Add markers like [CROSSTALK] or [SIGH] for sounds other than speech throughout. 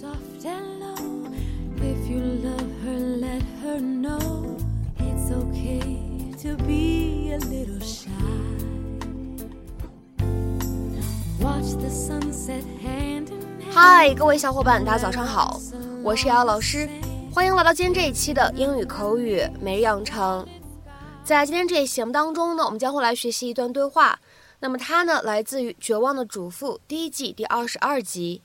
soft and low. If you love her, let her know it's ok to be a little hi，各位小伙伴，大家早上好，我是瑶瑶老师，欢迎来到今天这一期的英语口语每日养成。在今天这一节目当中呢，我们将会来学习一段对话。那么它呢，来自于《绝望的主妇》第一季第二十二集。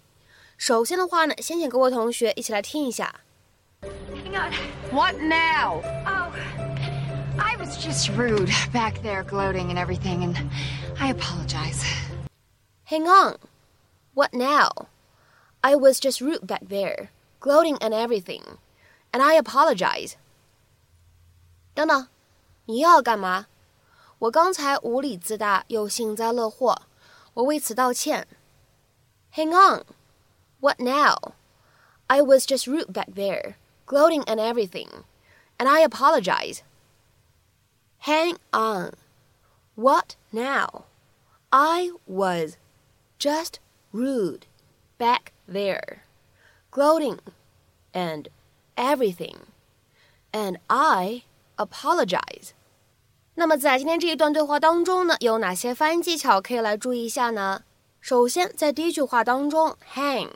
首先的话呢，先请各位同学一起来听一下。Hang on. What now? Oh, I was just rude back there, gloating and everything, and I apologize. Hang on. What now? I was just rude back there, gloating and everything, and I apologize. 等等，你又要干嘛？我刚才无理自大又幸灾乐祸，我为此道歉。Hang on. What now? I was just rude back there, gloating and everything, and I apologize. Hang on. What now? I was just rude back there, gloating and everything, and I apologize. 那么在今天这一段对话当中呢，有哪些发音技巧可以来注意一下呢？首先，在第一句话当中，hang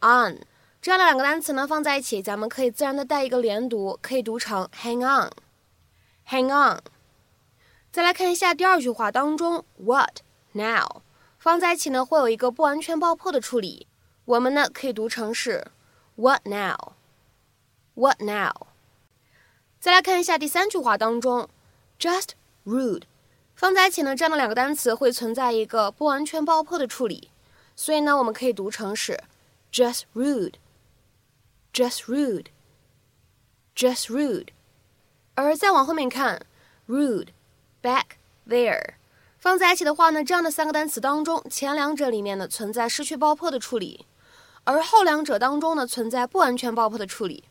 On 这样的两个单词呢放在一起，咱们可以自然的带一个连读，可以读成 hang on，hang on。再来看一下第二句话当中，what now 放在一起呢会有一个不完全爆破的处理，我们呢可以读成是 what now，what now。再来看一下第三句话当中，just rude 放在一起呢，这样的两个单词会存在一个不完全爆破的处理，所以呢我们可以读成是 just rude，just rude，just rude。而再往后面看，rude。back there，放在一起的话呢，这样的三个单词当中，前两者里面呢存在失去爆破的处理，而后两者当中呢存在不完全爆破的处理。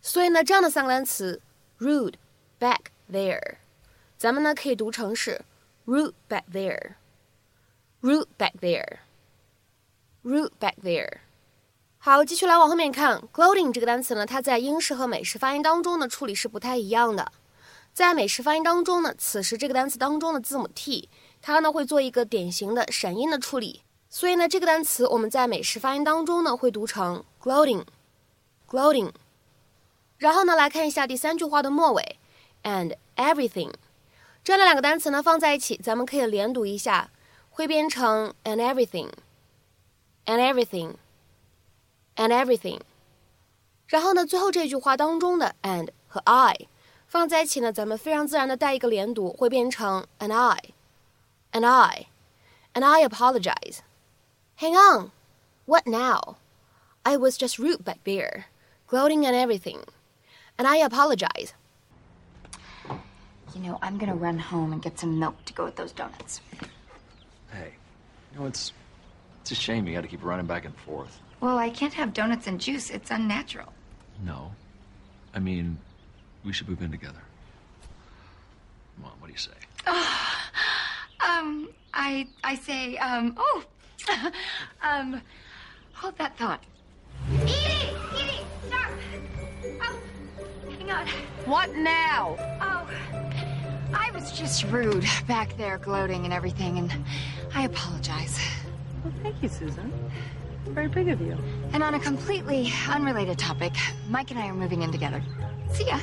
所以呢，这样的三个单词，rude back there，咱们呢可以读成是 rude back there，rude back there，rude back there。 好，继续来往后面看，gloating 这个单词呢，它在英式和美式发音当中呢处理是不太一样的。在美式发音当中呢，此时这个单词当中的字母 t，它呢会做一个典型的闪音的处理，所以呢，这个单词我们在美式发音当中呢会读成 gloating，gloating。然后呢，来看一下第三句话的末尾，and everything，这两个单词呢放在一起，咱们可以连读一下，会变成 and everything，and everything everything，and everything。然后呢，最后这句话当中的 and 和 I。放在一起呢，咱们非常自然的带一个连读，会变成 and I，and I，and I apologize. Hang on, what now? I was just rude back there, gloating and everything, and I apologize. You know, I'm gonna run home and get some milk to go with those donuts. Hey, you know it's it's a shame you got to keep running back and forth. Well, I can't have donuts and juice. It's unnatural. No, I mean, we should move in together. Come on, what do you say? [SIGHS] Um, I I say, um, oh, [LAUGHS] um, hold that thought. Edie, Edie, stop! Oh, hang on. What now? Oh, I was just rude back there, gloating and everything, and I apologize. Well, thank you, Susan. Very big of you. And on a completely unrelated topic, Mike and I are moving in together. See ya.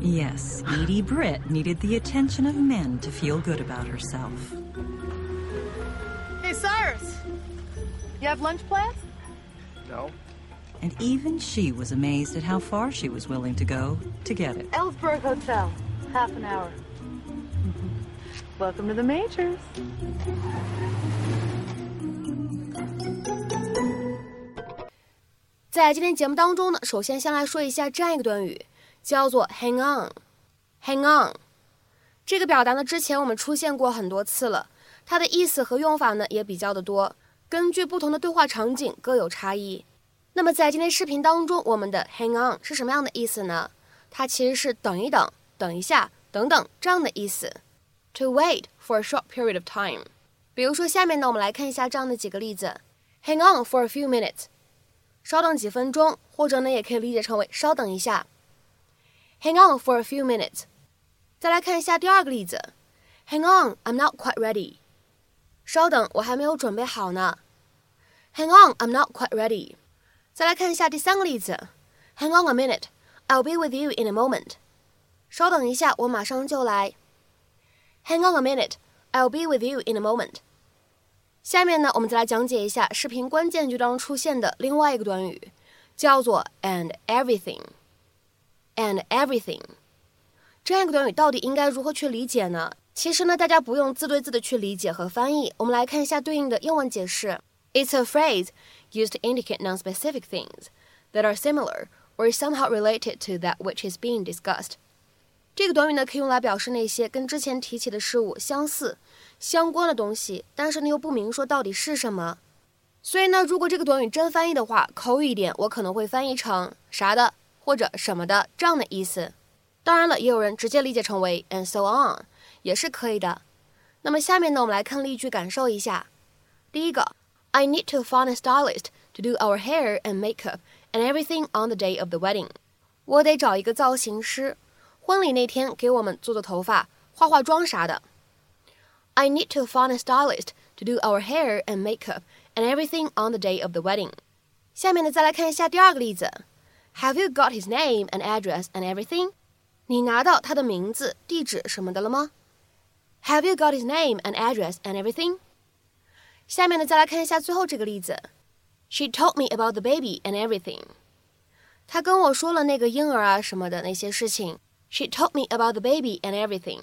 Yes, Edie Britt needed the attention of men to feel good about herself. Hey, Cyrus. You have lunch plans? No. And even she was amazed at how far she was willing to go to get it. Ellsberg Hotel. Half an hour. Mm-hmm. Welcome to the Majors. 在今天节目当中呢，首先先来说一下这样一个短语，叫做 hang on。hang on 这个表达呢，之前我们出现过很多次了，它的意思和用法呢也比较的多，根据不同的对话场景各有差异。那么在今天视频当中，我们的 hang on 是什么样的意思呢？它其实是等一等、等一下、等等这样的意思。To wait for a short period of time。比如说，下面呢，我们来看一下这样的几个例子。Hang on for a few minutes，稍等几分钟，或者呢也可以理解成为稍等一下。Hang on for a few minutes。再来看一下第二个例子，Hang on, I'm not quite ready。稍等，我还没有准备好呢。Hang on, I'm not quite ready。再来看一下第三个例子，Hang on a minute, I'll be with you in a moment。稍等一下，我马上就来。Hang on a minute, I'll be with you in a moment。下面呢，我们再来讲解一下视频关键句当中出现的另外一个短语，叫做 and everything。and everything 这样一个短语到底应该如何去理解呢？其实呢，大家不用字对字的去理解和翻译，我们来看一下对应的英文解释。It's a phrase used to indicate non-specific things that are similar or somehow related to that which is being discussed。 这个短语呢，可以用来表示那些跟之前提起的事物相似、相关的东西，但是呢又不明说到底是什么。所以呢，如果这个短语真翻译的话，口语一点，我可能会翻译成啥的或者什么的这样的意思。当然了，也有人直接理解成为 and so on，也是可以的。那么下面呢，我们来看例句，感受一下。第一个，I need to find a stylist to do our hair and makeup and everything on the day of the wedding。我得找一个造型师。婚礼那天给我们做做头发、化化妆啥的。I need to find a stylist to do our hair and makeup and everything on the day of the wedding。下面呢，再来看一下第二个例子。Have you got his name and address and everything？你拿到他的名字、地址什么的了吗？Have you got his name and address and everything？下面呢，再来看一下最后这个例子。She told me about the baby and everything。她跟我说了那个婴儿啊什么的那些事情。 She told me about the baby and everything。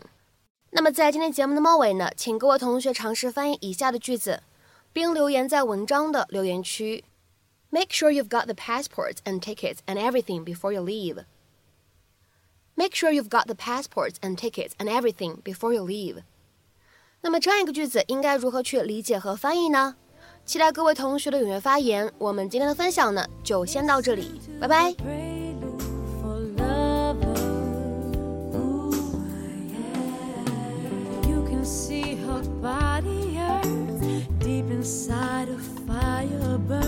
那么在今天节目的末尾呢，请各位同学尝试翻译以下的句子，并留言在文章的留言区。Make sure you've got the passports and tickets and everything before you leave. Make sure you've got the passports and tickets and everything before you leave. 那么这样一个句子应该如何去理解和翻译呢？期待各位同学的踊跃发言。我们今天的分享呢，就先到这里，拜拜。side a fire burning.